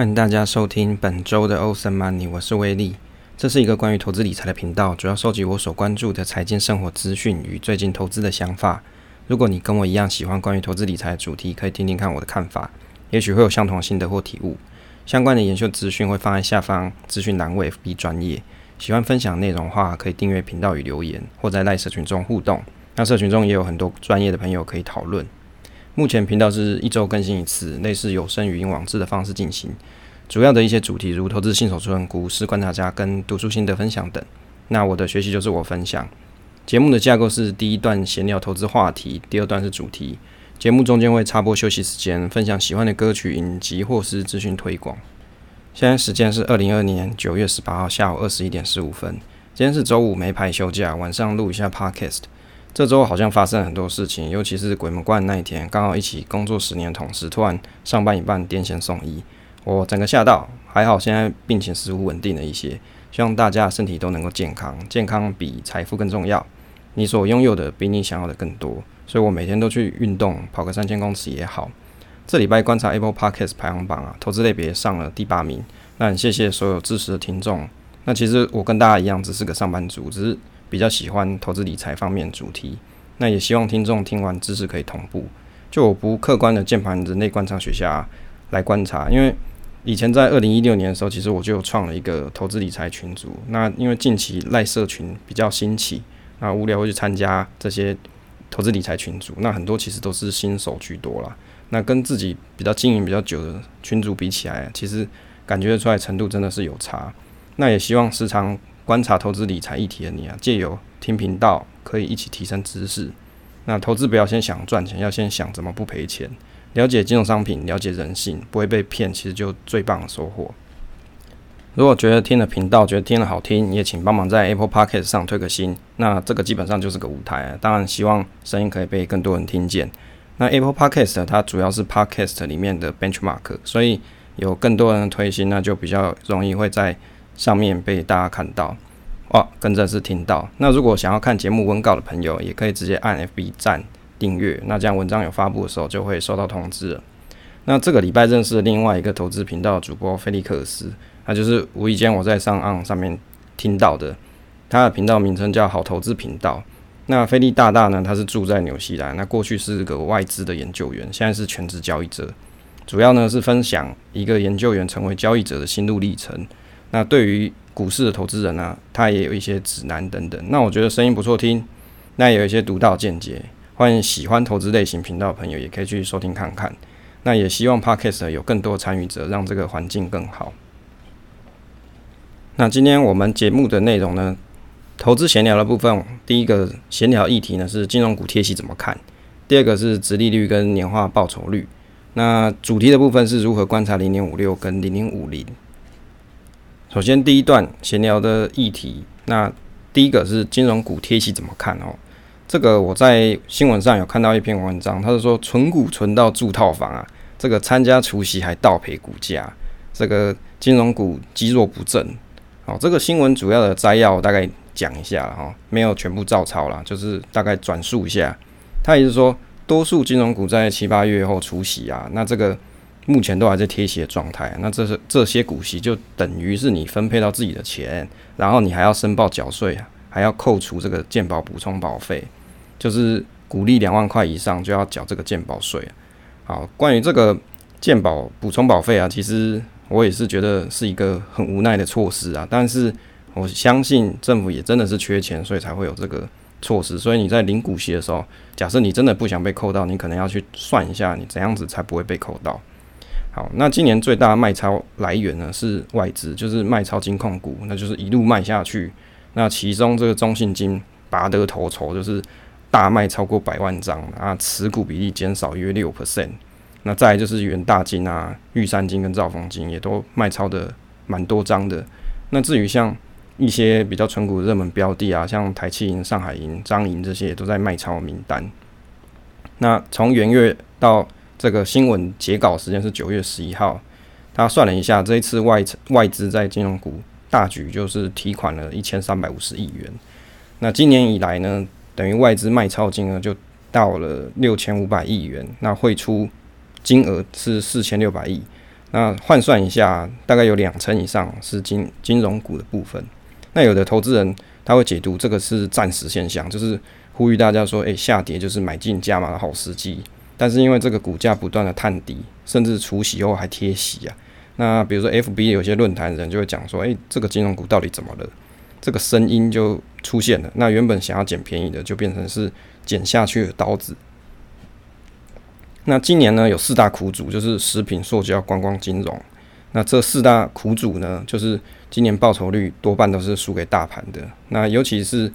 欢迎大家收听本周的 Ocean Money，我是威利。这是一个关于投资理财的频道，主要收集我所关注的财经生活资讯与最近投资的想法。如果你跟我一样喜欢关于投资理财的主题，可以听听看我的看法，也许会有相同心得或体悟。相关的研究资讯会放在下方资讯栏位 FB 专业。喜欢分享内容的话，可以订阅频道与留言，或在赖社群中互动。那社群中也有很多专业的朋友可以讨论。目前频道是一周更新一次，类似有声语音网志的方式进行。主要的一些主题如投资新手村、股市观察家跟读书心得分享等。那我的学习就是我分享。节目的架构是第一段闲聊投资话题，第二段是主题。节目中间会插播休息时间，分享喜欢的歌曲、影集或是资讯推广。现在时间是二零二二年九月十八号下午二十一点十五分。今天是周五，没排休假，晚上录一下 Podcast。这周好像发生了很多事情，尤其是鬼门关那一天，刚好一起工作十年的同事突然上班一半癫痫送医，我整个吓到。还好现在病情似乎稳定了一些，希望大家身体都能够健康，健康比财富更重要。你所拥有的比你想要的更多，所以我每天都去运动，跑个三千公尺也好。这礼拜观察 Apple Podcast 排行榜啊，投资类别上了第八名，那很谢谢所有支持的听众。那其实我跟大家一样，只是个上班族，只是。比较喜欢投资理财方面主题，那也希望听众听完知识可以同步。就我不客观的键盘人类观察学家来观察，因为以前在二零一六年的时候，其实我就创了一个投资理财群组。那因为近期赖社群比较兴起，那无聊会去参加这些投资理财群组。那很多其实都是新手居多啦。那跟自己比较经营比较久的群组比起来，其实感觉出来程度真的是有差。那也希望时常。观察投资理财议题的你啊，借由听频道可以一起提升知识。那投资不要先想赚钱，要先想怎么不赔钱。了解金融商品，了解人性，不会被骗，其实就最棒的收获。如果觉得听了频道觉得听了好听，你也请帮忙在 Apple Podcast 上推个新。那这个基本上就是个舞台啊，当然希望声音可以被更多人听见。那 Apple Podcast 它主要是 Podcast 里面的 Benchmark，所以有更多人推新，那就比较容易会在。上面被大家看到，哇，跟着是听到。那如果想要看节目文稿的朋友，也可以直接按 FB 站订阅，那这样文章有发布的时候就会收到通知了。那这个礼拜认识了另外一个投资频道主播菲利克斯，他就是无意间我在上岸上面听到的。他的频道名称叫好投资频道。那菲利大大呢，他是住在纽西兰，那过去是个外资的研究员，现在是全职交易者，主要呢是分享一个研究员成为交易者的心路历程。那对于股市的投资人呢、他也有一些指南等等。那我觉得声音不错听，那也有一些独到见解。欢迎喜欢投资类型频道的朋友也可以去收听看看。那也希望 Podcast 有更多参与者，让这个环境更好。那今天我们节目的内容呢，投资闲聊的部分，第一个闲聊议题呢是金融股贴息怎么看，第二个是殖利率跟年化报酬率。那主题的部分是如何观察零零五六跟零零五零。首先，第一段闲聊的议题，那第一个是金融股贴息怎么看哦？这个我在新闻上有看到一篇文章，他是说存股存到住套房啊，这个参加除夕还倒赔股价，这个金融股积弱不振。哦，这个新闻主要的摘要大概讲一下哈，没有全部照抄啦，就是大概转述一下。他也是说，多数金融股在七八月后除夕啊，那这个。目前都还在贴息的状态，那这是这些股息就等于是你分配到自己的钱，然后你还要申报缴税，还要扣除这个健保补充保费，就是股利两万块以上就要缴这个健保税。好，关于这个健保补充保费啊，其实我也是觉得是一个很无奈的措施啊，但是我相信政府也真的是缺钱，所以才会有这个措施。所以你在领股息的时候，假设你真的不想被扣到，你可能要去算一下，你怎样子才不会被扣到。好，那今年最大的卖超来源呢是外资，就是卖超金控股，那就是一路卖下去。那其中这个中信金拔得头筹，就是大卖超过百万张啊，持股比例减少约六 percent。那再来就是元大金啊、玉山金跟兆丰金也都卖超的蛮多张的。那至于像一些比较存股热门标的啊，像台企银、上海银、彰银这些也都在卖超名单。那从元月到这个新闻截稿时间是九月十一号，他算了一下，这一次外外资在金融股大举就是提款了一千三百五十亿元。那今年以来呢，等于外资卖超金额就到了六千五百亿元，那汇出金额是四千六百亿。那换算一下，大概有两成以上是金金融股的部分。那有的投资人他会解读这个是暂时现象，就是呼吁大家说，诶、下跌就是买进加码的好时机。但是因为这个股价不断的探底，甚至除息后还贴息啊。那比如说 FB 有些论坛人就会讲说，诶、这个金融股到底怎么了？这个声音就出现了。那原本想要捡便宜的，就变成是捡下去的刀子。那今年呢，有四大苦主，就是食品、塑胶、观光、金融。那这四大苦主呢，就是今年报酬率多半都是输给大盘的。那尤其是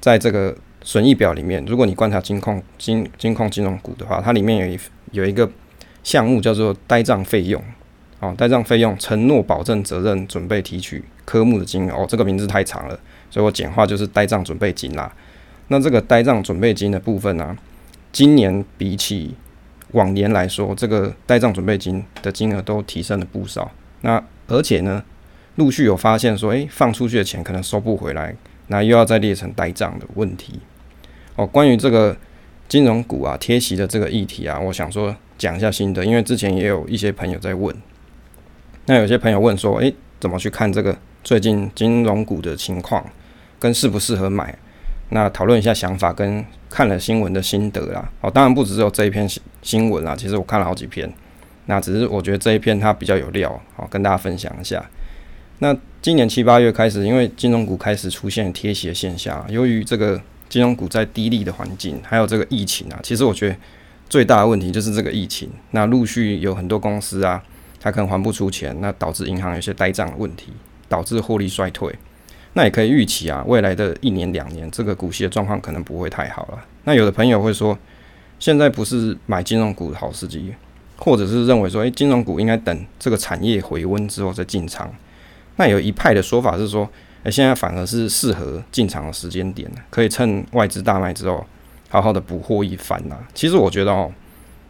在这个损益表里面，如果你观察金控、金金控金融股的话，它里面有一有一个项目叫做呆账费用。哦，呆账费用承诺保证责任准备提取科目的金额。哦，这个名字太长了，所以我简化就是呆账准备金啦。那这个呆账准备金的部分呢、今年比起往年来说，这个呆账准备金的金额都提升了不少。那而且呢，陆续有发现说，诶、放出去的钱可能收不回来，那又要再列成呆账的问题。哦，关于这个金融股啊贴息的这个议题啊，我想说讲一下心得，因为之前也有一些朋友在问。那有些朋友问说，诶、怎么去看这个最近金融股的情况，跟适不适合买？那讨论一下想法跟看了新闻的心得啦。哦，当然不只有这一篇新新闻啦，其实我看了好几篇。那只是我觉得这一篇它比较有料，好跟大家分享一下。那今年七八月开始，因为金融股开始出现贴息的现象，由于这个金融股在低利的环境，还有这个疫情啊，其实我觉得最大的问题就是这个疫情。那陆续有很多公司啊，它可能还不出钱，那导致银行有些呆账的问题，导致获利衰退。那也可以预期啊，未来的一年两年，这个股息的状况可能不会太好了。那有的朋友会说，现在不是买金融股的好时机，或者是认为说，诶，金融股应该等这个产业回温之后再进场。那有一派的说法是说，诶，现在反而是适合进场的时间点，可以趁外资大卖之后，好好的补货一番呐。其实我觉得哦，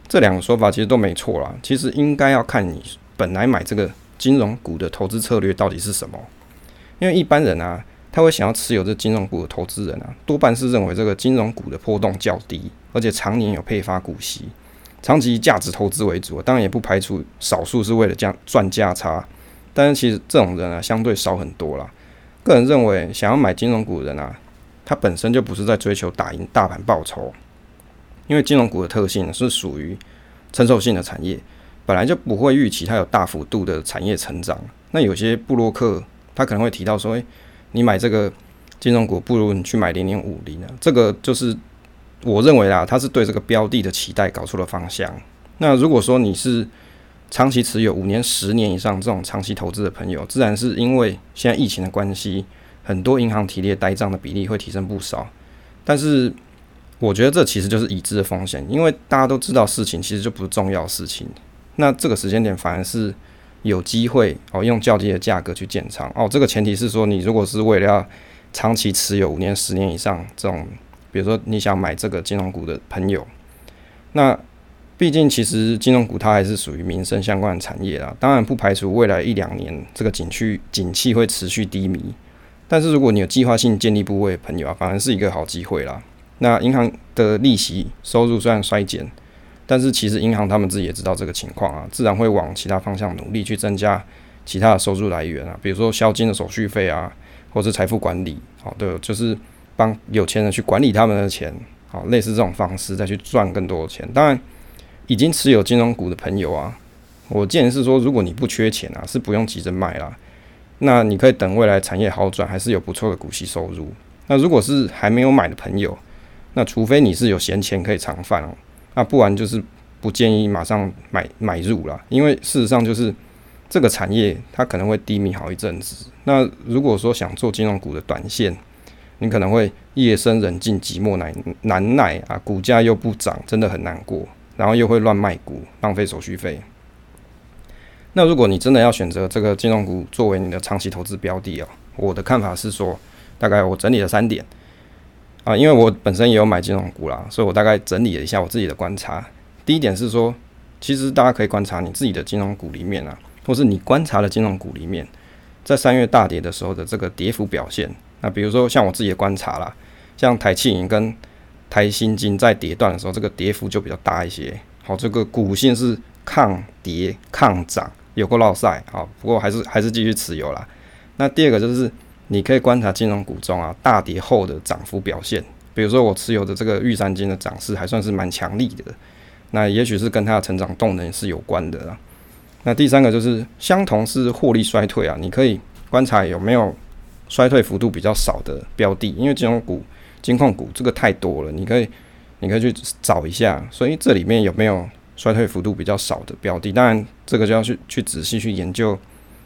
这两个说法其实都没错啦。其实应该要看你本来买这个金融股的投资策略到底是什么。因为一般人啊，他会想要持有这金融股的投资人啊，多半是认为这个金融股的波动较低，而且常年有配发股息，长期价值投资为主。当然也不排除少数是为了这样赚价差，但是其实这种人啊，相对少很多啦。个人认为，想要买金融股的人啊，他本身就不是在追求打赢大盘报酬，因为金融股的特性是属于承受性的产业，本来就不会预期它有大幅度的产业成长。那有些布洛克。他可能会提到说：“诶，你买这个金融股，不如你去买零零五零啊？”这个就是我认为啊，他是对这个标的的期待搞错了方向。那如果说你是长期持有五年、十年以上这种长期投资的朋友，自然是因为现在疫情的关系，很多银行提列呆账的比例会提升不少。但是我觉得这其实就是已知的风险，因为大家都知道事情其实就不是重要事情。那这个时间点反而是。有机会哦，用较低的价格去建仓哦。这个前提是说，你如果是为了要长期持有五年、十年以上这种，比如说你想买这个金融股的朋友，那毕竟其实金融股它还是属于民生相关的产业啦。当然不排除未来一两年这个景区景气会持续低迷，但是如果你有计划性建立部位的朋友啊，反而是一个好机会啦。那银行的利息收入虽然衰减。但是其实银行他们自己也知道这个情况啊，自然会往其他方向努力去增加其他的收入来源啊，比如说销金的手续费啊，或是财富管理，好的就是帮有钱人去管理他们的钱，好，类似这种方式再去赚更多的钱。当然，已经持有金融股的朋友啊，我建议是说，如果你不缺钱啊，是不用急着卖啦，那你可以等未来产业好转，还是有不错的股息收入。那如果是还没有买的朋友，那除非你是有闲钱可以长放。那不然就是不建议马上买买入了，因为事实上就是这个产业它可能会低迷好一阵子。那如果说想做金融股的短线，你可能会夜深人静寂寞难难耐啊，股价又不涨，真的很难过，然后又会乱卖股，浪费手续费。那如果你真的要选择这个金融股作为你的长期投资标的哦，我的看法是说，大概我整理了三点。啊，因为我本身也有买金融股啦，所以我大概整理了一下我自己的观察。第一点是说，其实大家可以观察你自己的金融股里面啊，或是你观察的金融股里面，在三月大跌的时候的这个跌幅表现。那比如说像我自己的观察啦，像台企银跟台新金在跌段的时候，这个跌幅就比较大一些。好，这个股性是抗跌抗涨，有过落赛啊，不过还是还是继续持有啦。那第二个就是你可以观察金融股中啊大跌后的涨幅表现，比如说我持有的这个玉山金的涨势还算是蛮强力的，那也许是跟它的成长动能是有关的啦。那第三个就是相同是获利衰退啊，你可以观察有没有衰退幅度比较少的标的，因为金融股、金控股这个太多了，你可以你可以去找一下，所以这里面有没有衰退幅度比较少的标的？当然这个就要去去仔细去研究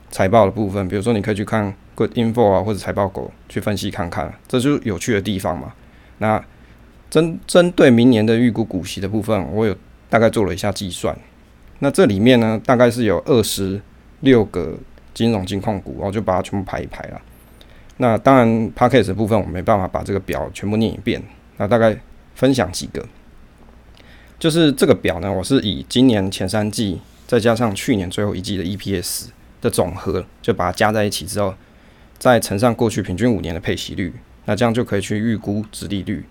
财报的部分，比如说你可以去看 Good Info 啊或者财报狗去分析看看，这就是有趣的地方嘛。那针针对明年的预估股息的部分，我有大概做了一下计算。那这里面呢，大概是有二十六个金融金控股，我就把它全部排一排了。那当然 Podcast 的部分我没办法把这个表全部念一遍，那大概分享几个，就是这个表呢，我是以今年前三季再加上去年最后一季的 EPS 的总和，就把它加在一起之后，再乘上过去平均五年的配息率，那这样就可以去预估值利率。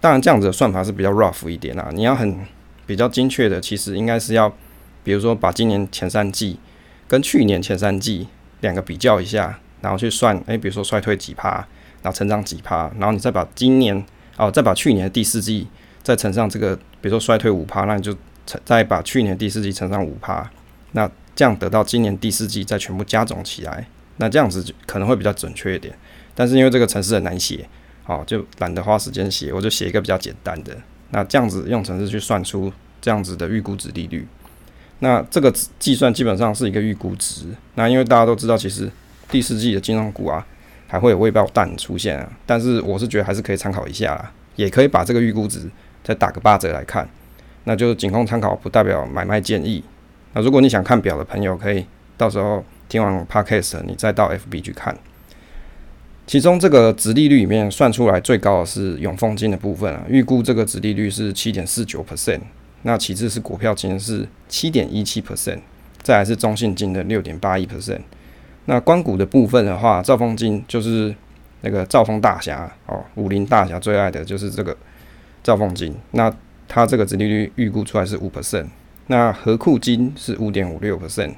当然这样子的算法是比较 rough 一点啦，你要很比较精确的，其实应该是要。比如说，把今年前三季跟去年前三季两个比较一下，然后去算，诶、比如说衰退几趴，然后成长几趴，然后你再把今年哦，再把去年的第四季再乘上这个，比如说衰退五趴，那你就乘再把去年第四季乘上五趴，那这样得到今年第四季再全部加总起来，那这样子就可能会比较准确一点。但是因为这个程式很难写，哦，就懒得花时间写，我就写一个比较简单的。那这样子用程式去算出这样子的预估值利率。那这个计算基本上是一个预估值。那因为大家都知道，其实第四季的金融股啊，还会有未爆弹出现啊。但是我是觉得还是可以参考一下啦，也可以把这个预估值再打个八折来看。那就仅供参考，不代表买卖建议。那如果你想看表的朋友，可以到时候听完 Podcast，你再到 FB 去看。其中这个殖利率里面算出来最高的是永丰金的部分啊，预估这个殖利率是七点四九 percent。那其次是股票金是七点一七 percent，再来是中信金的六点八一 percent。那官股的部分的话，兆丰金就是那个兆丰大侠哦，武林大侠最爱的就是这个兆丰金。那它这个殖利率预估出来是五 percent。那合库金是五点五六 percent，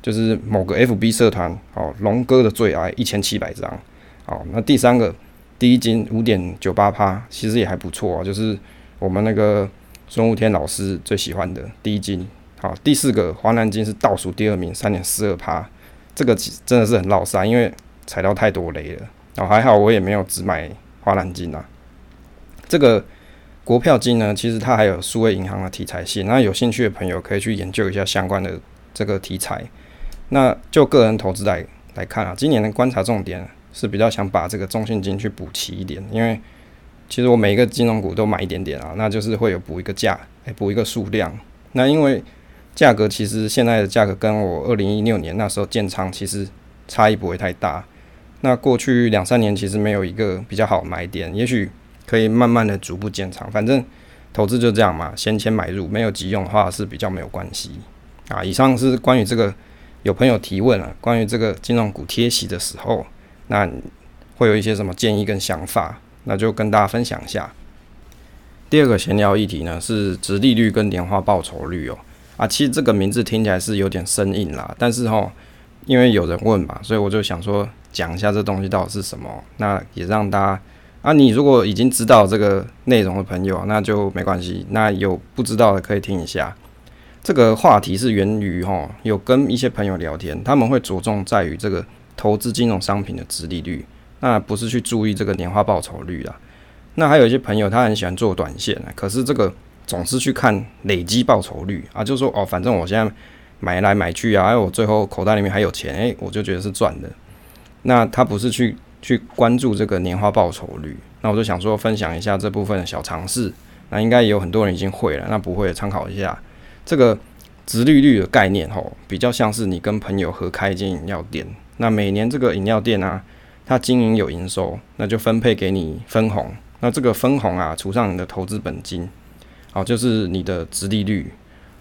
就是某个 FB 社团哦，龙哥的最爱一千七百张。好，那第三个第一金五点九八趴，其实也还不错啊，就是我们那个。孙悟天老师最喜欢的第一金，好，第四个华南金是倒数第二名，三点四二趴，这个真的是很落赛，因为踩到太多雷了。哦，还好我也没有只买华南金啊。这个国票金呢，其实它还有数位银行的题材性，那有兴趣的朋友可以去研究一下相关的这个题材。那就个人投资来来看啊，今年的观察重点是比较想把这个中信金去补齐一点，因为。其实我每一个金融股都买一点点啊，那就是会有补一个价，哎，补一个数量。那因为价格其实现在的价格跟我二零一六年那时候建仓其实差异不会太大。那过去两三年其实没有一个比较好买点，也许可以慢慢的逐步建仓。反正投资就这样嘛，先前买入，没有急用的话是比较没有关系啊。以上是关于这个有朋友提问了，关于这个金融股贴息的时候，那会有一些什么建议跟想法？那就跟大家分享一下。第二个闲聊议题呢，是殖利率跟年化报酬率哦。啊，其实这个名字听起来是有点生硬啦，但是哈，因为有人问嘛，所以我就想说讲一下这东西到底是什么。那也让大家啊，你如果已经知道这个内容的朋友，那就没关系。那有不知道的可以听一下。这个话题是源于哈，有跟一些朋友聊天，他们会着重在于这个投资金融商品的殖利率。那不是去注意这个年化报酬率啦。那还有一些朋友他很喜欢做短线，可是这个总是去看累积报酬率啊，就说哦，反正我现在买来买去啊，哎，我最后口袋里面还有钱，哎，我就觉得是赚的。那他不是去去关注这个年化报酬率，那我就想说分享一下这部分的小常识。那应该也有很多人已经会了，那不会参考一下这个殖利率的概念吼，比较像是你跟朋友合开一间饮料店，那每年这个饮料店啊。它经营有营收，那就分配给你分红。那这个分红啊，除上你的投资本金，好，就是你的殖利率。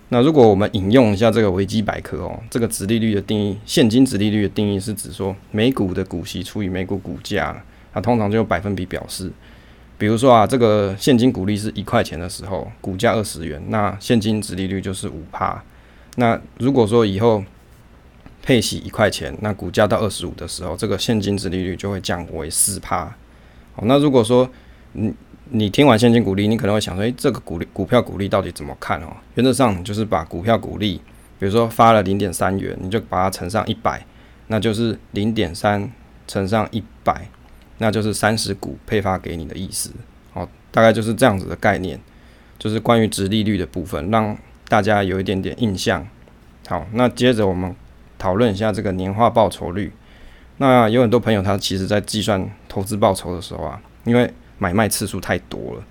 那如果我们引用一下这个维基百科哦，这个殖利率的定义，现金殖利率的定义是指说每股的股息除以每股股价，它通常就用百分比表示。比如说啊，这个现金股利是一块钱的时候，股价二十元，那现金殖利率就是五趴。那如果说以后配息一块钱，那股价到二十五的时候，这个现金殖利率就会降为四趴。好，那如果说你你听完现金股利，你可能会想说，诶、这个股利股票股利到底怎么看哦？原则上就是把股票股利，比如说发了零点三元，你就把它乘上一百，那就是零点三乘上一百，那就是三十股配发给你的意思。哦，大概就是这样子的概念，就是关于殖利率的部分，让大家有一点点印象。好，那接着我们。讨论一下这个年化报酬率。那有很多朋友他其实在计算投资报酬的时候啊，因为买卖次数太多了，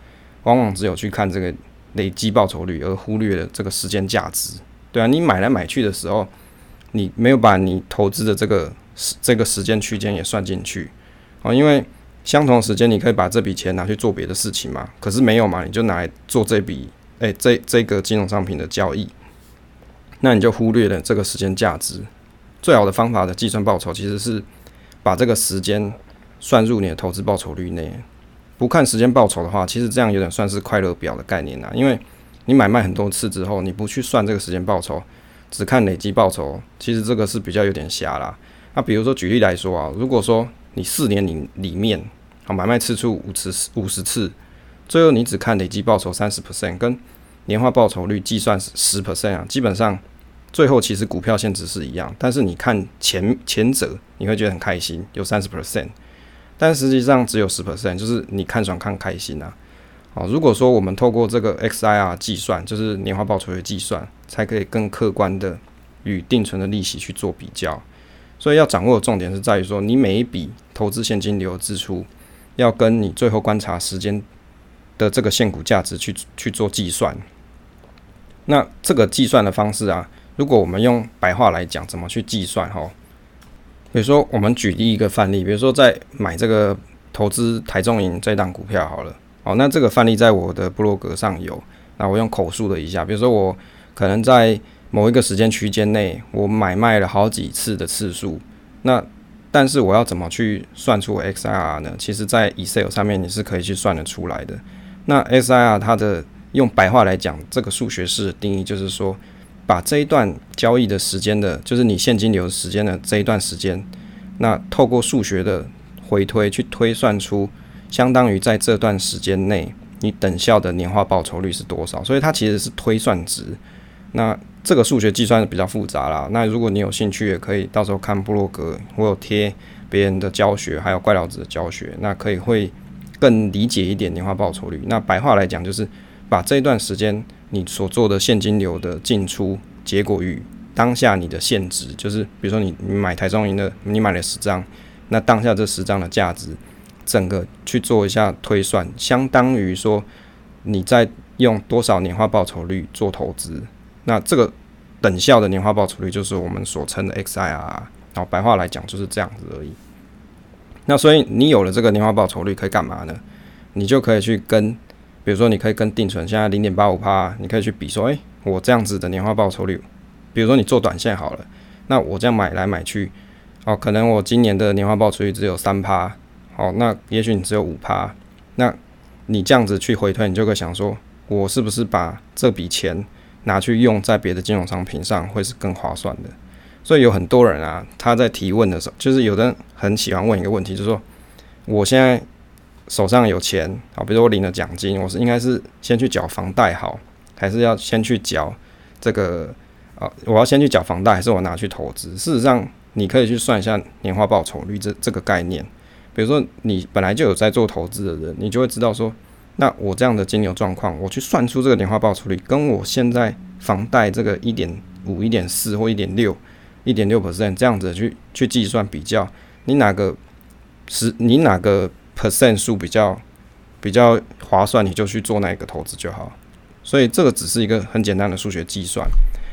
往往只有去看这个累积报酬率，而忽略了这个时间价值。对啊，你买来买去的时候，你没有把你投资的这个时这个时间区间也算进去啊。因为相同时间，你可以把这笔钱拿去做别的事情嘛。可是没有嘛，你就拿来做这笔哎这这个金融商品的交易，那你就忽略了这个时间价值。最好的方法的计算报酬，其实是把这个时间算入你的投资报酬率内。不看时间报酬的话，其实这样有点算是快乐表的概念啦。因为你买卖很多次之后，你不去算这个时间报酬，只看累积报酬，其实这个是比较有点瞎啦。那比如说举例来说啊，如果说你四年里里面啊买卖次数五十五十次，最后你只看累积报酬三十 percent，跟年化报酬率计算十 percent 啊，基本上。最后其实股票现值是一样，但是你看前前者你会觉得很开心，有三十 percent，但实际上只有十 percent，就是你看爽看开心啊。好，如果说我们透过这个 XIR 计算，就是年化报酬率计算，才可以更客观的与定存的利息去做比较。所以要掌握的重点是在于说，你每一笔投资现金流支出，要跟你最后观察时间的这个现股价值去去做计算。那这个计算的方式啊。如果我们用白话来讲，怎么去计算？哈，比如说我们举例一个范例，比如说在买这个投资台中银这档股票好了，好，那这个范例在我的部落格上有，那我用口述了一下，比如说我可能在某一个时间区间内，我买卖了好几次的次数，那但是我要怎么去算出 XIR 呢？其实，在 Excel 上面你是可以去算得出来的。那 XIR 它的用白话来讲，这个数学式的定义就是说。把这一段交易的时间的，就是你现金流的时间的这一段时间，那透过数学的回推去推算出，相当于在这段时间内你等效的年化报酬率是多少？所以它其实是推算值。那这个数学计算比较复杂啦。那如果你有兴趣，也可以到时候看布洛格，我有贴别人的教学，还有怪老子的教学，那可以会更理解一点年化报酬率。那白话来讲，就是把这一段时间。你所做的现金流的进出结果与当下你的现值，就是比如说你你买台中银的，你买了十张，那当下这十张的价值，整个去做一下推算，相当于说你在用多少年化报酬率做投资，那这个等效的年化报酬率就是我们所称的 XIR，然后白话来讲就是这样子而已。那所以你有了这个年化报酬率可以干嘛呢？你就可以去跟。比如说，你可以跟定存现在零点八五趴，你可以去比说，诶、我这样子的年化报酬率，比如说你做短线好了，那我这样买来买去，哦，可能我今年的年化报酬率只有三趴，好，那也许你只有五趴，那你这样子去回推，你就会想说，我是不是把这笔钱拿去用在别的金融商品上，会是更划算的？所以有很多人啊，他在提问的时候，就是有的人很喜欢问一个问题，就是说，我现在。手上有钱，好，比如说我领了奖金，我是应该是先去缴房贷好，还是要先去缴这个啊？我要先去缴房贷，还是我拿去投资？事实上，你可以去算一下年化报酬率这这个概念。比如说，你本来就有在做投资的人，你就会知道说，那我这样的金牛状况，我去算出这个年化报酬率，跟我现在房贷这个一点五、一点四或一点六、一点六 percent 这样子去去计算比较，你哪个是你哪个？percent 数比较比较划算，你就去做那一个投资就好。所以这个只是一个很简单的数学计算。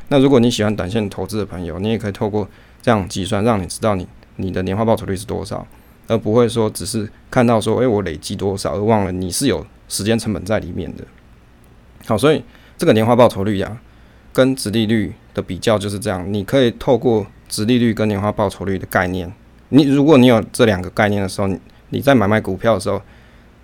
那如果你喜欢短线投资的朋友，你也可以透过这样计算，让你知道你你的年化报酬率是多少，而不会说只是看到说，诶，我累积多少，而忘了你是有时间成本在里面的。好，所以这个年化报酬率呀，跟殖利率的比较就是这样。你可以透过殖利率跟年化报酬率的概念，你如果你有这两个概念的时候，你在买卖股票的时候，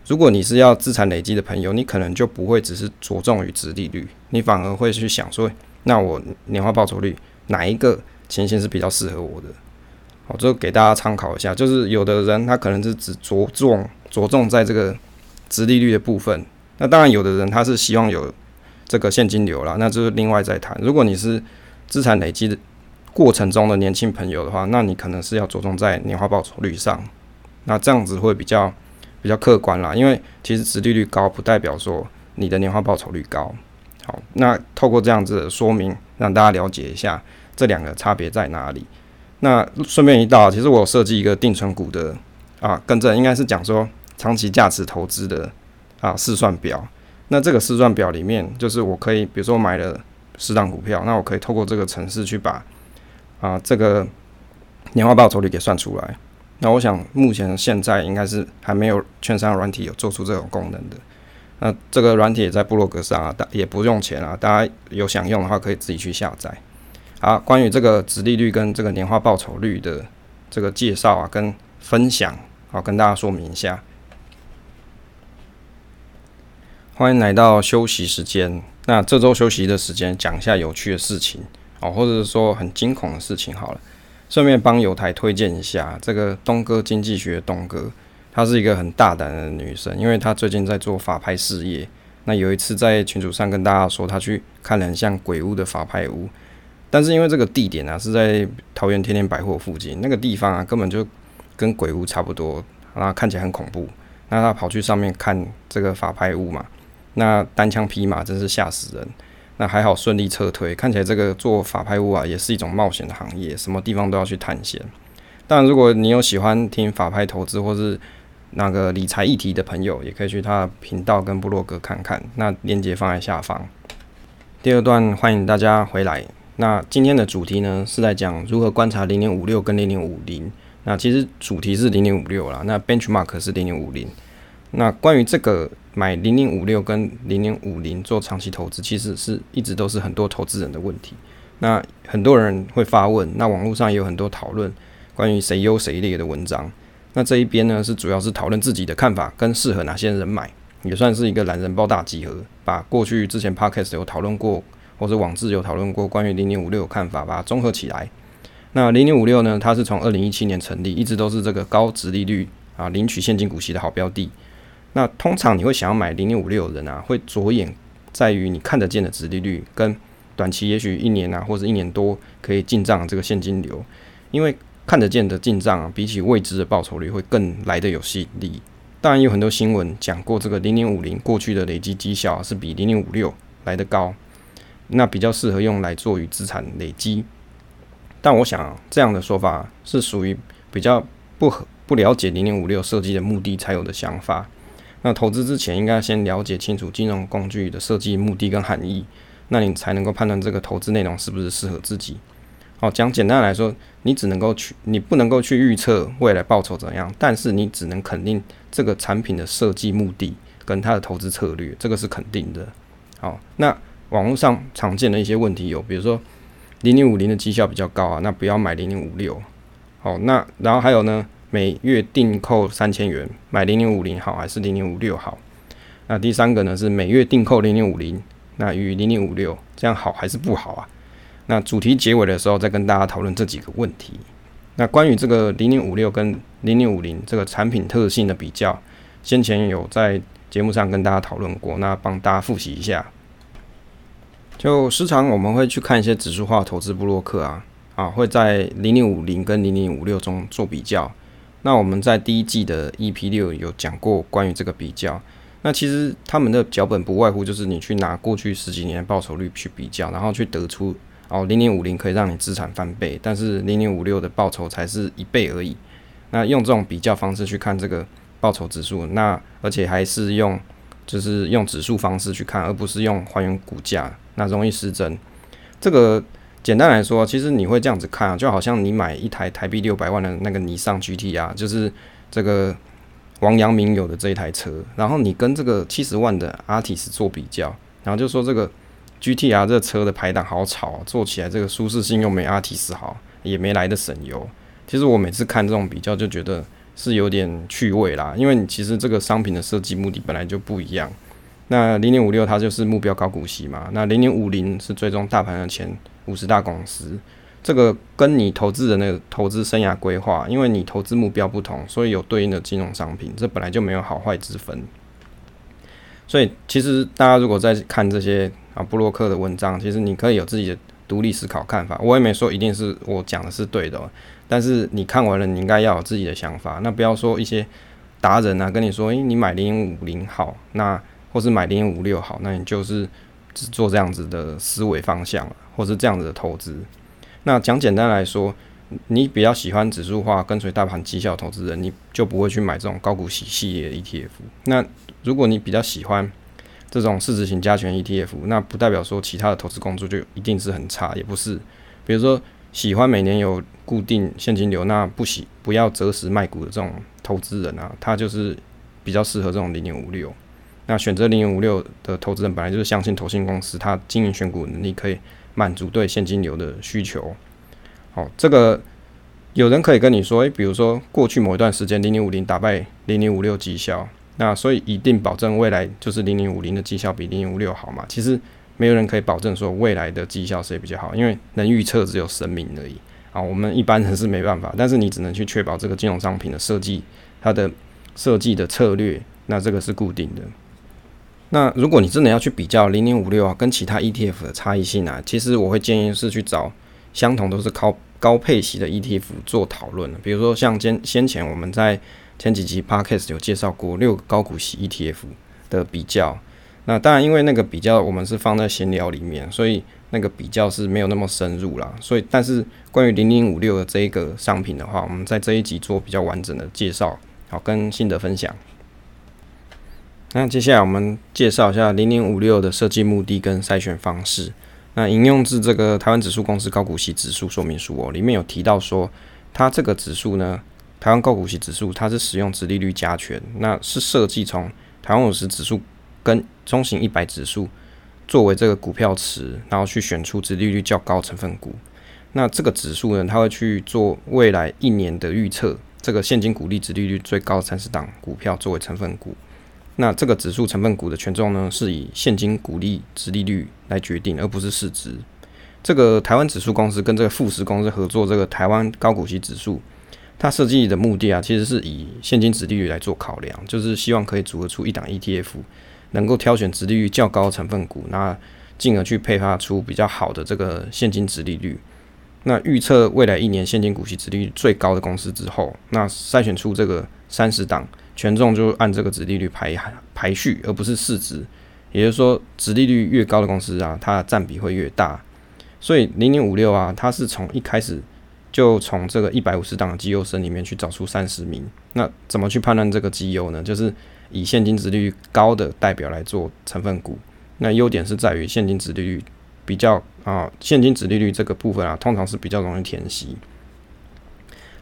如果你是要资产累积的朋友，你可能就不会只是着重于殖利率，你反而会去想说，那我年化报酬率哪一个情形是比较适合我的。好，就给大家参考一下。就是有的人他可能是只着重着重在这个殖利率的部分，那当然有的人他是希望有这个现金流啦，那就是另外再谈。如果你是资产累积的过程中的年轻朋友的话，那你可能是要着重在年化报酬率上，那这样子会比较比较客观啦。因为其实殖利率高不代表说你的年化报酬率高。好，那透过这样子的说明，让大家了解一下这两个差别在哪里。那顺便一道，其实我设计一个定存股的啊，更正应该是讲说长期价值投资的啊试算表。那这个试算表里面，就是我可以，比如说我买了十档股票，那我可以透过这个程式去把啊这个年化报酬率给算出来。那我想目前现在应该是还没有券商软体有做出这种功能的。那这个软体也在部落格上啊，大也不用钱啊，大家有想用的话可以自己去下载。好，关于这个殖利率跟这个年化报酬率的这个介绍啊，跟分享，好，跟大家说明一下。欢迎来到休息时间。那这周休息的时间，讲一下有趣的事情哦，或者是说很惊恐的事情好了。顺便帮友台推荐一下这个东哥经济学东哥，她是一个很大胆的女生，因为她最近在做法拍事业。那有一次在群组上跟大家说，她去看了很像鬼屋的法拍屋。但是因为这个地点啊是在桃园天天百货附近，那个地方啊根本就跟鬼屋差不多，然后看起来很恐怖。那他跑去上面看这个法拍屋嘛，那单枪匹马真是吓死人。那还好顺利撤退，看起来这个做法拍屋啊也是一种冒险的行业，什么地方都要去探险。当然，如果你有喜欢听法拍投资或是那个理财议题的朋友，也可以去他的频道跟部落格看看，那链接放在下方。第二段欢迎大家回来。那今天的主题呢，是在讲如何观察零零五六跟零零五零。那其实主题是零零五六啦，那 benchmark 是零零五零。那关于这个买零零五六跟零零五零做长期投资，其实是一直都是很多投资人的问题。那很多人会发问，那网络上也有很多讨论关于谁优谁劣的文章。那这一边呢，是主要是讨论自己的看法跟适合哪些人买，也算是一个懒人包大集合，把过去之前 podcast 有讨论过。或者网志有讨论过关于零零五六的看法，把它综合起来。那零零五六呢，它是从二零一七年成立，一直都是这个高殖利率啊，领取现金股息的好标的。那通常你会想要买零零五六的人啊，会着眼在于你看得见的殖利率跟短期也许一年啊或者一年多可以进账这个现金流，因为看得见的进账啊，比起未知的报酬率会更来得有吸引力。当然有很多新闻讲过，这个零零五零过去的累积绩效，是比零零五六来得高。那比较适合用来做于资产累积，但我想这样的说法是属于比较不合不了解零零五六设计的目的才有的想法。那投资之前应该先了解清楚金融工具的设计目的跟含义，那你才能够判断这个投资内容是不是适合自己。好，讲简单来说，你只能够去，你不能够去预测未来报酬怎样，但是你只能肯定这个产品的设计目的跟它的投资策略，这个是肯定的。好，那。网络上常见的一些问题有，比如说零零五零的绩效比较高啊，那不要买零零五六。好，那然后还有呢，每月定扣三千元，买零零五零好还是零零五六好？那第三个呢是每月定扣零零五零，那与零零五六这样好还是不好啊？那主题结尾的时候再跟大家讨论这几个问题。那关于这个零零五六跟零零五零这个产品特性的比较，先前有在节目上跟大家讨论过，那帮大家复习一下。就时常我们会去看一些指数化投资部落客啊，啊会在零零五零跟零零五六中做比较。那我们在第一季的 EP 六有讲过关于这个比较。那其实他们的脚本不外乎就是你去拿过去十几年的报酬率去比较，然后去得出哦零零五零可以让你资产翻倍，但是零零五六的报酬才是一倍而已。那用这种比较方式去看这个报酬指数，那而且还是用就是用指数方式去看，而不是用还原股价。那容易失真。这个简单来说，其实你会这样子看啊，就好像你买一台台币六百万的那个尼桑 GT 啊，就是这个王阳明有的这一台车，然后你跟这个七十万的 Altis 做比较，然后就说这个 G T R，这车的排档好吵，坐起来这个舒适性又没 Altis 好，也没来得省油。其实我每次看这种比较，就觉得是有点趣味啦，因为你其实这个商品的设计目的本来就不一样。那零零五六它就是目标高股息嘛，那零零五零是追踪大盘的钱五十大公司，这个跟你投资人的投资生涯规划，因为你投资目标不同，所以有对应的金融商品，这本来就没有好坏之分。所以其实大家如果在看这些啊布洛克的文章，其实你可以有自己的独立思考看法。我也没说一定是我讲的是对的，但是你看完了，你应该要有自己的想法。那不要说一些达人啊跟你说，诶、你买零五零好，那或是买零五六好，那你就是只做这样子的思维方向了，或是这样子的投资。那讲简单来说，你比较喜欢指数化、跟随大盘绩效投资人，你就不会去买这种高股息系列 ETF。那如果你比较喜欢这种市值型加权 ETF，那不代表说其他的投资工作就一定是很差，也不是。比如说喜欢每年有固定现金流，那不喜不要择时卖股的这种投资人啊，他就是比较适合这种零点五六。那选择零点五六的投资人，本来就是相信投信公司它经营选股能力可以。满足对现金流的需求。好，这个有人可以跟你说，诶，比如说过去某一段时间，零零五零打败零零五六绩效，那所以一定保证未来就是零零五零的绩效比零零五六好嘛？其实没有人可以保证说未来的绩效谁比较好，因为能预测只有神明而已。啊，我们一般人是没办法，但是你只能去确保这个金融商品的设计，它的设计的策略，那这个是固定的。那如果你真的要去比较零零五六啊跟其他 ETF 的差异性啊，其实我会建议是去找相同都是高高配息的 ETF 做讨论。比如说像先先前我们在前几集 Podcast 有介绍过六个高股息 ETF 的比较。那当然因为那个比较我们是放在闲聊里面，所以那个比较是没有那么深入啦。所以但是关于零零五六的这一个商品的话，我们在这一集做比较完整的介绍，好跟心得分享。那接下来我们介绍一下零零五六的设计目的跟筛选方式。那引用自这个台湾指数公司高股息指数说明书哦，里面有提到说，它这个指数呢，台湾高股息指数，它是使用殖利率加权，那是设计从台湾五十指数跟中型一百指数作为这个股票池，然后去选出殖利率较高成分股。那这个指数呢，它会去做未来一年的预测，这个现金股利殖利率最高三十档股票作为成分股。那这个指数成分股的权重呢，是以现金股利殖利率来决定，而不是市值。这个台湾指数公司跟这个富时公司合作，这个台湾高股息指数，它设计的目的啊，其实是以现金殖利率来做考量，就是希望可以组合出一档 ETF，能够挑选殖利率较高成分股，那进而去配发出比较好的这个现金殖利率。那预测未来一年现金股息殖利率最高的公司之后，那筛选出这个三十档。权重就按这个殖利率排排序，而不是市值。也就是说，殖利率越高的公司啊，它的占比会越大。所以零零五六啊，它是从一开始就从这个一百五十档的绩优生里面去找出三十名。那怎么去判断这个绩优呢？就是以现金殖利率高的代表来做成分股。那优点是在于现金殖利率比较啊，现金殖利率这个部分啊，通常是比较容易填息。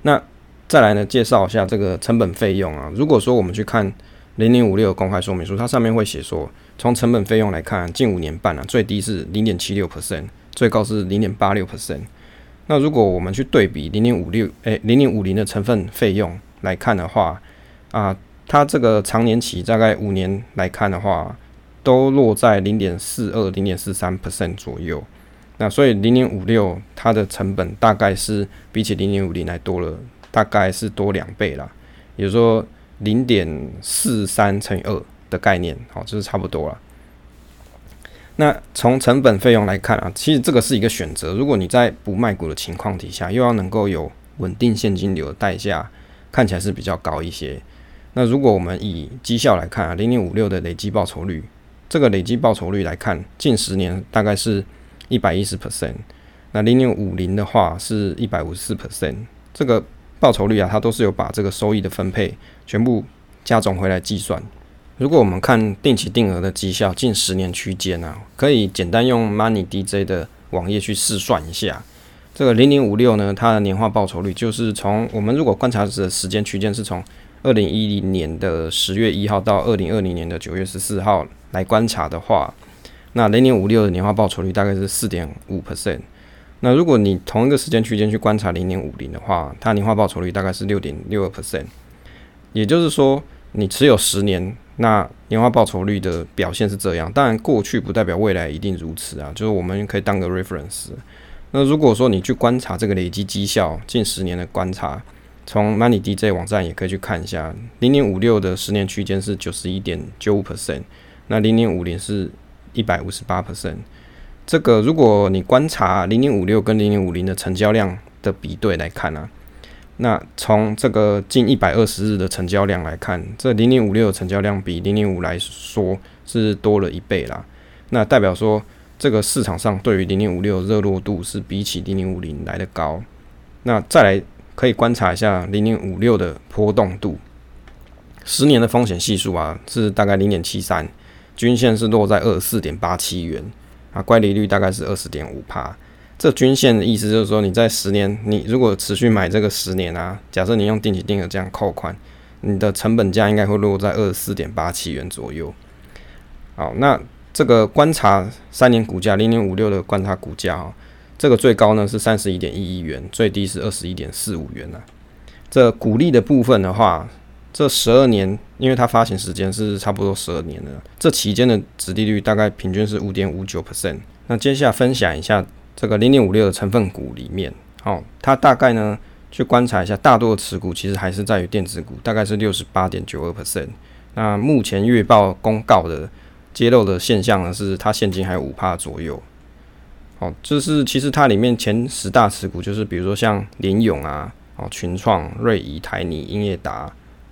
那再来呢，介绍一下这个成本费用啊。如果说我们去看零零五六公开说明书，它上面会写说，从成本费用来看，近五年半啊，最低是零点七六 percent，最高是零点八六 percent。那如果我们去对比零零五六诶零零五零的成分费用来看的话啊，它这个长年期大概五年来看的话，都落在零点四二零点四三 percent 左右。那所以零零五六它的成本大概是比起零零五零来多了。大概是多两倍啦，也就是说零点四三乘以二的概念，好，就是差不多了。那从成本费用来看啊，其实这个是一个选择。如果你在不卖股的情况底下，又要能够有稳定现金流的代价，看起来是比较高一些。那如果我们以绩效来看啊，零零五六的累计报酬率，这个累计报酬率来看，近十年大概是一百一十 percent，那零零五零的话是一百五十四 percent，这个。报酬率啊，它都是有把这个收益的分配全部加总回来计算。如果我们看定期定额的绩效近十年区间啊，可以简单用 Money DJ 的网页去试算一下。这个零零五六呢，它的年化报酬率就是从我们如果观察的时间区间是从二零一零年的十月一号到二零二零年的九月十四号来观察的话，那零零五六的年化报酬率大概是四点五 percent。那如果你同一个时间区间去观察零点五零的话，它年化报酬率大概是六点六二 percent，也就是说你持有十年，那年化报酬率的表现是这样。当然过去不代表未来一定如此啊，就是我们可以当个 reference。那如果说你去观察这个累积绩效近十年的观察，从 Money DJ 网站也可以去看一下，零点五六的十年区间是九十一点九五 percent，那零点五零是一百五十八 percent。这个如果你观察零零五六跟零零五零的成交量的比对来看啊，那从这个近一百二十日的成交量来看，这零零五六的成交量比零零五来说是多了一倍啦。那代表说，这个市场上对于零零五六热络度是比起零零五零来的高。那再来可以观察一下零零五六的波动度，十年的风险系数啊是大概零点七三，均线是落在二十四点八七元。啊，乖离率大概是二十点五趴。这均线的意思就是说，你在十年，你如果持续买这个十年啊，假设你用定期定额这样扣款，你的成本价应该会落在二十四点八七元左右。好，那这个观察三年股价零零五六的观察股价啊，这个最高呢是三十一点一一元，最低是二十一点四五元啊。这股利的部分的话，这十二年，因为它发行时间是差不多十二年的，这期间的殖利率大概平均是五点五九 percent。那接下来分享一下这个零点五六的成分股里面，哦，它大概呢去观察一下，大多的持股其实还是在于电子股，大概是六十八点九二 percent。那目前月报公告的揭露的现象呢，是它现金还有五趴左右。哦，就是其实它里面前十大持股就是比如说像联咏啊，哦，群创、瑞仪、台泥、英业达。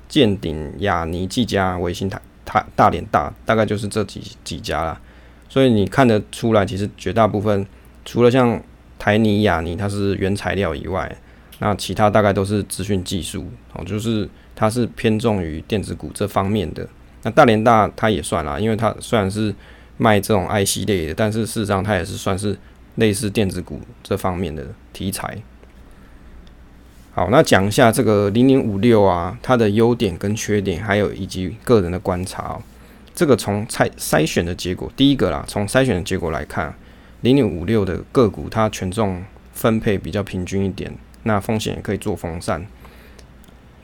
建鼎、亚尼、技嘉、微星、台、台大连大，大概就是这几几家啦。所以你看得出来，其实绝大部分除了像台泥、亚尼它是原材料以外，那其他大概都是资讯技术哦，就是它是偏重于电子股这方面的。那大连大它也算啦，因为它虽然是卖这种 IC 类的，但是事实上它也是算是类似电子股这方面的题材。好，那讲一下这个零零五六啊，它的优点跟缺点，还有以及个人的观察哦。这个从筛筛选的结果，第一个啦，从筛选的结果来看，零零五六的个股它权重分配比较平均一点，那风险也可以做分散。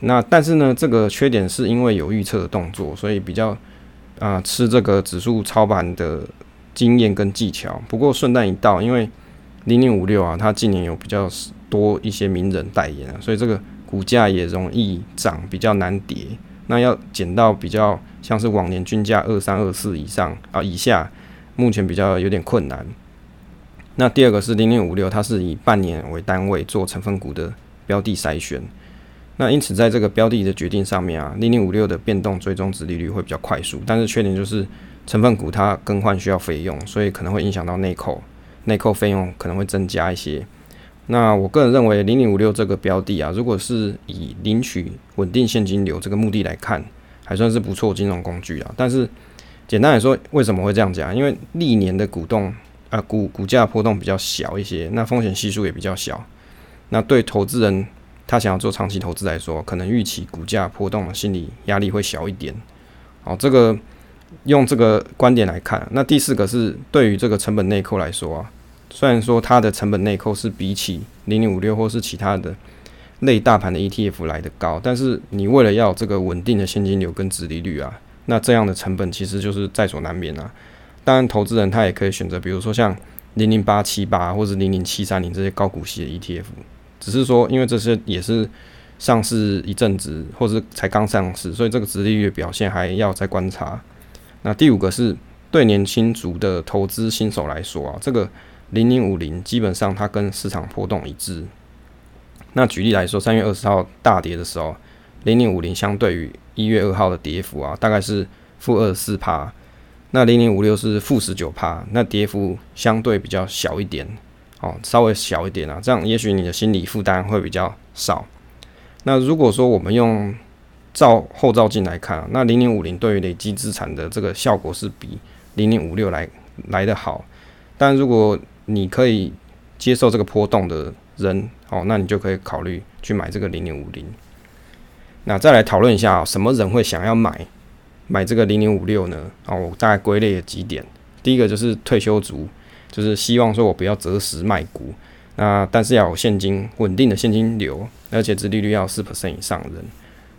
那但是呢，这个缺点是因为有预测的动作，所以比较啊、吃这个指数操盘的经验跟技巧。不过顺带一道，因为零零五六啊，它今年有比较多一些名人代言啊，所以这个股价也容易涨，比较难跌。那要减到比较像是往年均价二三二四以上啊以下，目前比较有点困难。那第二个是零零五六，它是以半年为单位做成分股的标的筛选。那因此在这个标的的决定上面啊，零零五六的变动追踪值利率会比较快速，但是缺点就是成分股它更换需要费用，所以可能会影响到内扣，内扣费用可能会增加一些。那我个人认为，零零五六这个标的啊，如果是以领取稳定现金流这个目的来看，还算是不错金融工具啊。但是简单来说，为什么会这样讲？因为历年的股动啊股股价波动比较小一些，那风险系数也比较小。那对投资人他想要做长期投资来说，可能预期股价波动的心理压力会小一点。好，这个用这个观点来看，那第四个是对于这个成本内扣来说啊。虽然说它的成本内扣是比起零零五六或是其他的类大盘的 ETF 来的高，但是你为了要这个稳定的现金流跟殖利率啊，那这样的成本其实就是在所难免啊。当然，投资人他也可以选择，比如说像零零八七八或者零零七三零这些高股息的 ETF，只是说因为这些也是上市一阵子或者才刚上市，所以这个殖利率的表现还要再观察。那第五个是对年轻族的投资新手来说啊，这个。零零五零基本上它跟市场波动一致。那举例来说，三月二十号大跌的时候，零零五零相对于一月二号的跌幅啊，大概是负二十四趴。那零零五六是负十九趴，那跌幅相对比较小一点，哦，稍微小一点啊，这样也许你的心理负担会比较少。那如果说我们用照后照镜来看，那零零五零对于累积资产的这个效果是比零零五六来来得好，但如果你可以接受这个波动的人，哦，那你就可以考虑去买这个零零五零。那再来讨论一下，什么人会想要买买这个零零五六呢？哦，我大概归类了几点。第一个就是退休族，就是希望说我不要择时卖股，那但是要有现金稳定的现金流，而且殖利率要四 percent 以上的人。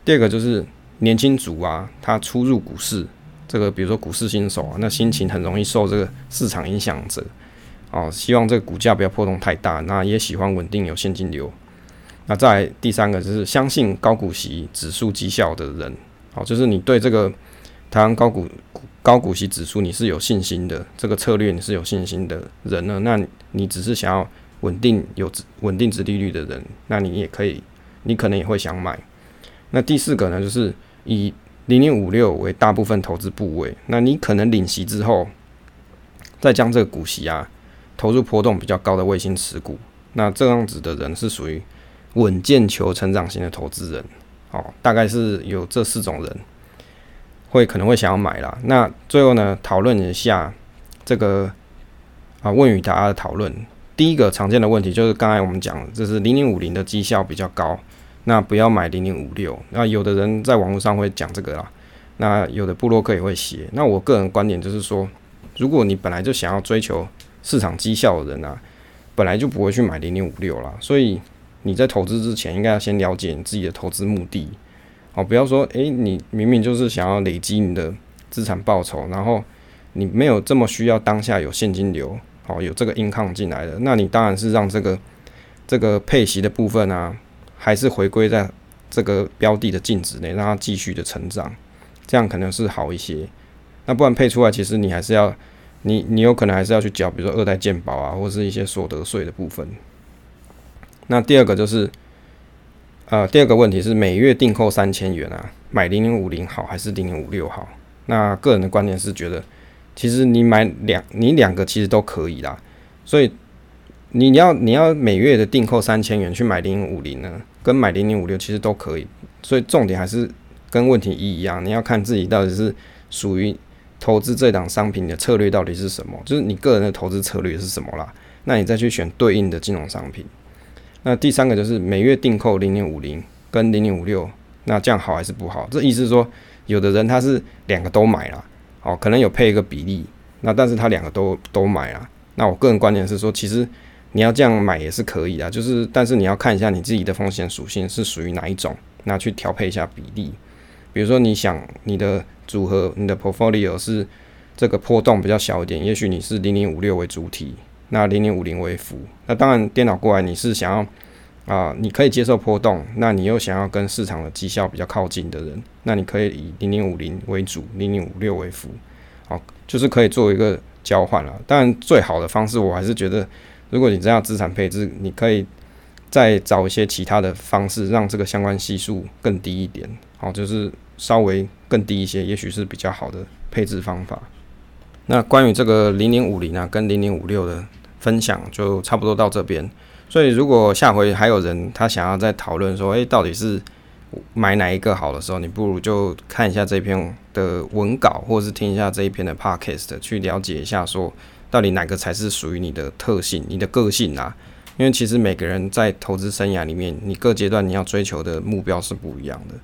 第二个就是年轻族啊，他初入股市，这个比如说股市新手啊，那心情很容易受这个市场影响着。哦，希望这个股价不要波动太大，那也喜欢稳定有现金流。那再第三个就是相信高股息指数绩效的人，好，就是你对这个台湾高股高股息指数你是有信心的，这个策略你是有信心的人呢，那你只是想要稳定有稳定殖利率的人，那你也可以，你可能也会想买。那第四个呢，就是以零零五六为大部分投资部位，那你可能领息之后，再将这个股息啊投入波动比较高的卫星持股，那这样子的人是属于。稳健求成长型的投资人，哦，大概是有这四种人会可能会想要买啦。那最后呢，讨论一下这个啊问与答的讨论。第一个常见的问题就是刚才我们讲，就是零零五零的绩效比较高，那不要买零零五六。那有的人在网络上会讲这个啦，那有的部落客也会写。那我个人观点就是说，如果你本来就想要追求市场绩效的人啊，本来就不会去买零零五六啦，所以。你在投资之前，应该要先了解你自己的投资目的，哦，不要说，诶，你明明就是想要累积你的资产报酬，然后你没有这么需要当下有现金流，哦，有这个 income 进来的，那你当然是让这个这个配息的部分啊，还是回归在这个标的的净值内，让它继续的成长，这样可能是好一些。那不然配出来，其实你还是要，你你有可能还是要去缴，比如说二代健保啊，或是一些所得税的部分。那第二个就是，呃，第二个问题是每月定扣三千元啊，买零零五零好还是零零五六好？那个人的观点是觉得，其实你买两，你两个其实都可以啦。所以你要你要每月的定扣三千元去买零零五零呢，跟买零零五六其实都可以。所以重点还是跟问题一一样，你要看自己到底是属于投资这档商品的策略到底是什么，就是你个人的投资策略是什么啦。那你再去选对应的金融商品。那第三个就是每月定扣零点五零跟零点五六，那这样好还是不好？这意思是说，有的人他是两个都买了，哦，可能有配一个比例，那但是他两个都都买了。那我个人观点是说，其实你要这样买也是可以的，就是但是你要看一下你自己的风险属性是属于哪一种，那去调配一下比例。比如说你想你的组合，你的 portfolio 是这个波动比较小一点，也许你是零零五六为主体。那零零五零为辅，那当然电脑过来，你是想要啊、你可以接受波动，那你又想要跟市场的绩效比较靠近的人，那你可以以零零五零为主，零零五六为辅，好，就是可以做一个交换了。当然，最好的方式我还是觉得，如果你这样资产配置，你可以再找一些其他的方式，让这个相关系数更低一点，好，就是稍微更低一些，也许是比较好的配置方法。那关于这个零零五零啊，跟零零五六的。分享就差不多到这边，所以如果下回还有人他想要再讨论说，诶、到底是买哪一个好的时候，你不如就看一下这篇的文稿，或者是听一下这一篇的 podcast，去了解一下说，到底哪个才是属于你的特性、你的个性啊？因为其实每个人在投资生涯里面，你各阶段你要追求的目标是不一样的，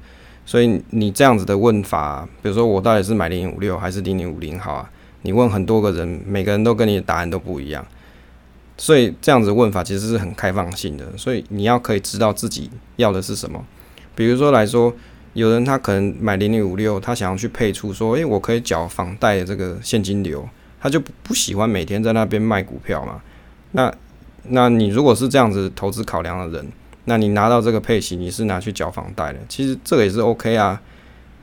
所以你这样子的问法，比如说我到底是买零零五六还是零零五零好啊？你问很多个人，每个人都跟你的答案都不一样。所以这样子问法其实是很开放性的，所以你要可以知道自己要的是什么。比如说来说，有人他可能买零零五六，他想要去配出说，诶、我可以缴房贷的这个现金流，他就不喜欢每天在那边卖股票嘛。那那你如果是这样子投资考量的人，那你拿到这个配息，你是拿去缴房贷的，其实这个也是 OK 啊。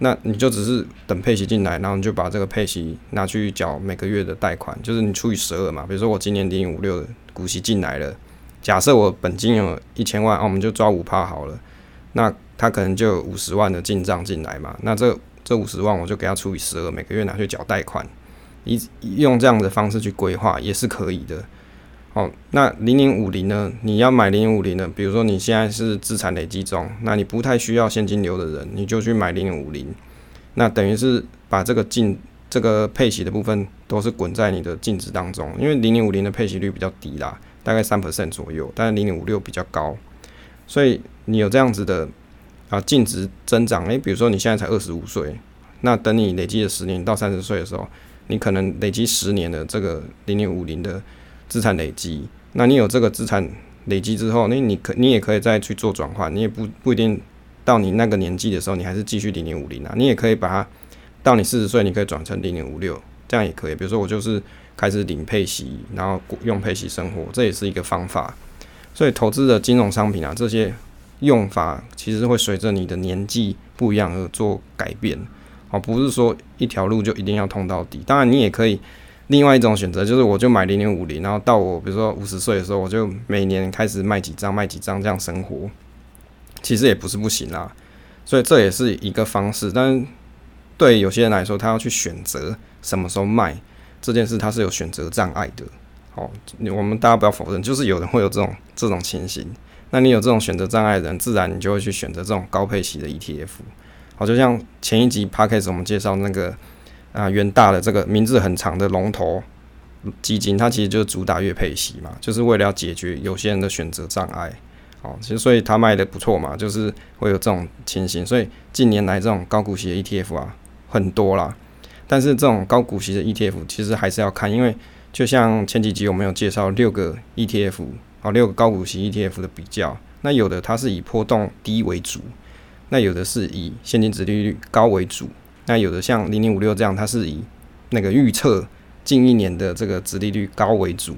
那你就只是等配息进来，然后你就把这个配息拿去缴每个月的贷款，就是你除以十二嘛。比如说我今年零五六股息进来了，假设我本金有一千万，啊，我们就抓五趴好了。那他可能就五十万的进账进来嘛。那这这五十万我就给他除以十二，每个月拿去缴贷款，一用这样的方式去规划也是可以的。哦，那零零五零呢？你要买零零五零的，比如说你现在是资产累积中，那你不太需要现金流的人，你就去买零零五零。那等于是把这个净这个配息的部分都是滚在你的净值当中，因为零零五零的配息率比较低啦，大概三 percent 左右，但是零零五六比较高，所以你有这样子的啊净值增长。诶，比如说你现在才二十五岁，那等你累积了十年到三十岁的时候，你可能累积十年的这个零零五零的。资产累积，那你有这个资产累积之后，那你可你也可以再去做转换，你也不不一定到你那个年纪的时候，你还是继续零零五零啊，你也可以把它到你四十岁，你可以转成零零五六，这样也可以。比如说我就是开始领配息，然后用配息生活，这也是一个方法。所以投资的金融商品啊，这些用法其实会随着你的年纪不一样而做改变。哦，不是说一条路就一定要通到底。当然，你也可以另外一种选择，就是我就买零零五零，然后到我比如说五十岁的时候，我就每年开始卖几张卖几张这样生活。其实也不是不行啦。所以这也是一个方式。但对有些人来说，他要去选择什么时候卖这件事，他是有选择障碍的。好，我们大家不要否认，就是有人会有这种这种情形。那你有这种选择障碍的人，自然你就会去选择这种高配息的 ETF。好，就像前一集 Podcast 我们介绍那个啊元大的这个名字很长的龙头基金，它其实就是主打月配息嘛，就是为了要解决有些人的选择障碍。哦，其实所以它卖的不错嘛，就是会有这种情形。所以近年来这种高股息的 ETF 啊很多啦，但是这种高股息的 ETF 其实还是要看，因为就像前几集我们有介绍六个 ETF 啊六个高股息 ETF 的比较，那有的它是以波动低为主。那有的是以现金殖利率高为主，那有的像零零五六这样，它是以那个预测近一年的这个殖利率高为主。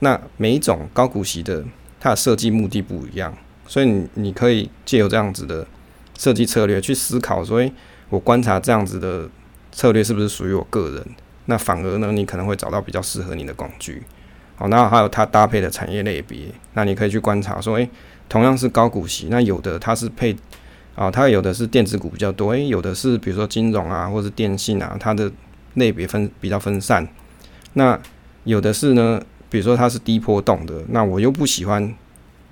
那每一种高股息的，它的设计目的不一样，所以你你可以借由这样子的设计策略去思考，所以我观察这样子的策略是不是属于我个人？那反而呢，你可能会找到比较适合你的工具。好，那还有它搭配的产业类别，那你可以去观察说，诶，同样是高股息，那有的它是配。啊，它有的是电子股比较多，诶、欸，有的是比如说金融啊，或者电信啊，它的类别分比较分散。那有的是呢，比如说它是低波动的，那我又不喜欢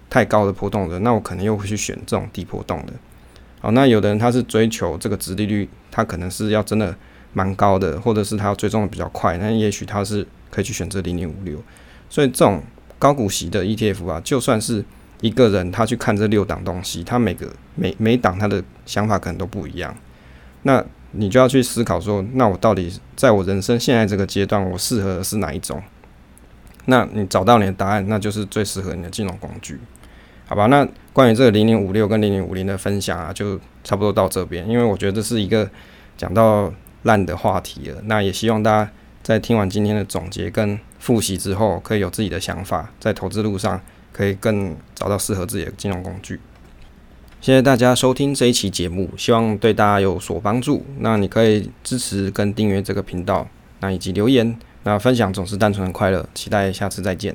太高的波动的，那我可能又会去选这种低波动的。好，那有的人他是追求这个殖利率，他可能是要真的蛮高的，或者是他要追踪的比较快，那也许他是可以去选择零零五六。所以这种高股息的 ETF 啊，就算是。一个人他去看这六档东西，他每个每每档他的想法可能都不一样。那你就要去思考说，那我到底在我人生现在这个阶段，我适合的是哪一种？那你找到你的答案，那就是最适合你的金融工具，好吧？那关于这个零零五六跟零零五零的分享啊，就差不多到这边，因为我觉得这是一个讲到烂的话题了。那也希望大家在听完今天的总结跟复习之后，可以有自己的想法，在投资路上。可以更找到适合自己的金融工具。谢谢大家收听这一期节目，希望对大家有所帮助。那你可以支持跟订阅这个频道，那以及留言，那分享总是单纯的快乐。期待下次再见。